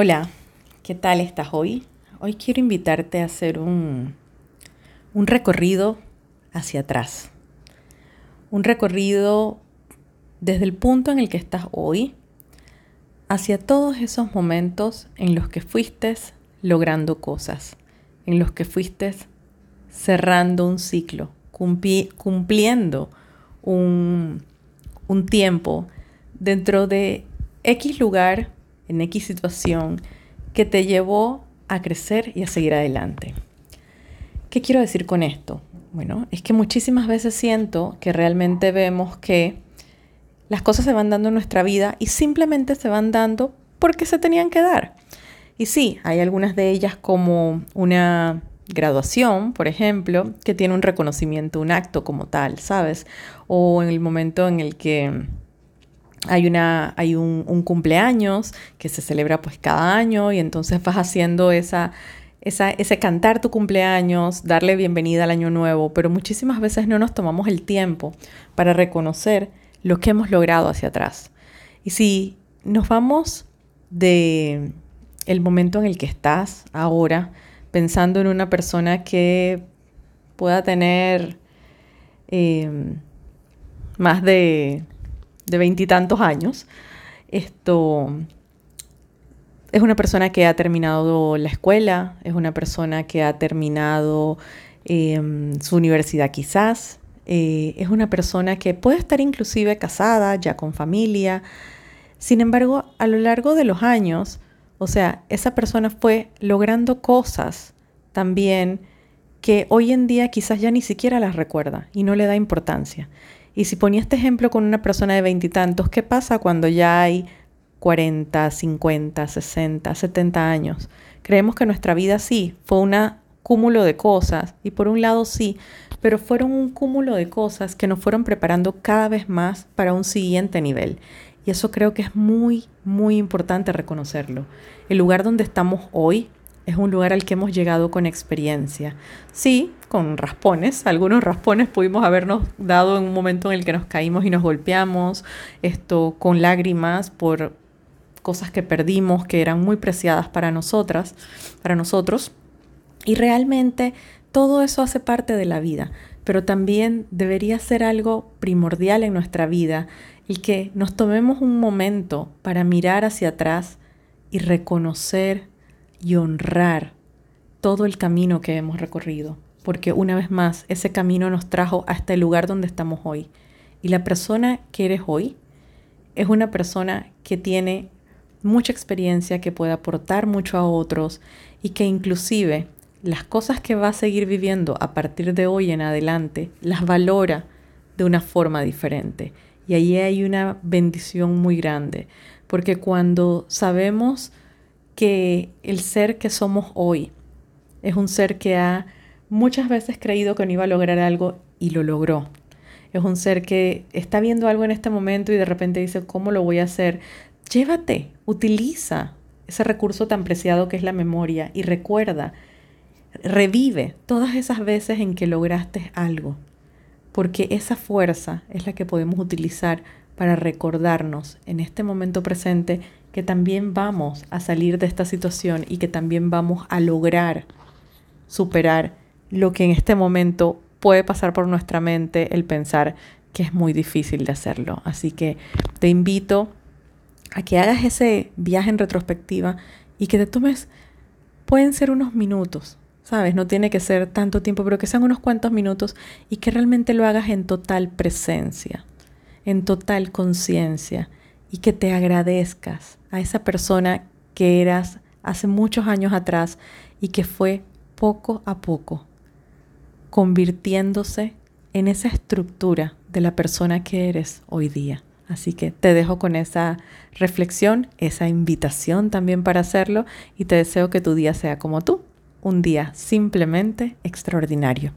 Hola, ¿qué tal estás hoy? Hoy quiero invitarte a hacer un, un recorrido hacia atrás. Un recorrido desde el punto en el que estás hoy hacia todos esos momentos en los que fuiste logrando cosas, en los que fuiste cerrando un ciclo, cumpliendo un, un tiempo dentro de X lugar en X situación que te llevó a crecer y a seguir adelante. ¿Qué quiero decir con esto? Bueno, es que muchísimas veces siento que realmente vemos que las cosas se van dando en nuestra vida y simplemente se van dando porque se tenían que dar. Y sí, hay algunas de ellas como una graduación, por ejemplo, que tiene un reconocimiento, un acto como tal, ¿sabes? O en el momento en el que hay, una, hay un, cumpleaños que se celebra pues cada año y entonces vas haciendo esa, esa, ese cantar tu cumpleaños, darle bienvenida al año nuevo, pero muchísimas veces no nos tomamos el tiempo para reconocer lo que hemos logrado hacia atrás. Y si nos vamos de el momento en el que estás ahora, pensando en una persona que pueda tener eh, más de de veintitantos años. Esto es una persona que ha terminado la escuela, es una persona que ha terminado em, su universidad quizás, eh, es una persona que puede estar inclusive casada, ya con familia. Sin embargo, a lo largo de los años, o sea, esa persona fue logrando cosas también que hoy en día quizás ya ni siquiera las recuerda y no le da importancia. Y si ponía este ejemplo con una persona de veintitantos, ¿qué pasa cuando ya hay 40, 50, 60, 70 años? Creemos que nuestra vida sí fue un cúmulo de cosas y por un lado sí, pero fueron un cúmulo de cosas que nos fueron preparando cada vez más para un siguiente nivel. Y eso creo que es muy, muy importante reconocerlo. El lugar donde estamos hoy es un lugar al que hemos llegado con experiencia. Sí, con raspones, algunos raspones pudimos habernos dado en un momento en el que nos caímos y nos golpeamos, esto con lágrimas por cosas que perdimos que eran muy preciadas para nosotras, para nosotros. Y realmente todo eso hace parte de la vida, pero también debería ser algo primordial en nuestra vida el que nos tomemos un momento para mirar hacia atrás y reconocer y honrar todo el camino que hemos recorrido, porque una vez más ese camino nos trajo hasta el lugar donde estamos hoy. Y la persona que eres hoy es una persona que tiene mucha experiencia, que puede aportar mucho a otros y que inclusive las cosas que va a seguir viviendo a partir de hoy en adelante las valora de una forma diferente. Y ahí hay una bendición muy grande, porque cuando sabemos que el ser que somos hoy es un ser que ha muchas veces creído que no iba a lograr algo y lo logró. Es un ser que está viendo algo en este momento y de repente dice, ¿cómo lo voy a hacer? Llévate, utiliza ese recurso tan preciado que es la memoria y recuerda, revive todas esas veces en que lograste algo, porque esa fuerza es la que podemos utilizar para recordarnos en este momento presente que también vamos a salir de esta situación y que también vamos a lograr superar lo que en este momento puede pasar por nuestra mente el pensar que es muy difícil de hacerlo. Así que te invito a que hagas ese viaje en retrospectiva y que te tomes, pueden ser unos minutos, ¿sabes? No tiene que ser tanto tiempo, pero que sean unos cuantos minutos y que realmente lo hagas en total presencia, en total conciencia y que te agradezcas a esa persona que eras hace muchos años atrás y que fue poco a poco convirtiéndose en esa estructura de la persona que eres hoy día. Así que te dejo con esa reflexión, esa invitación también para hacerlo y te deseo que tu día sea como tú, un día simplemente extraordinario.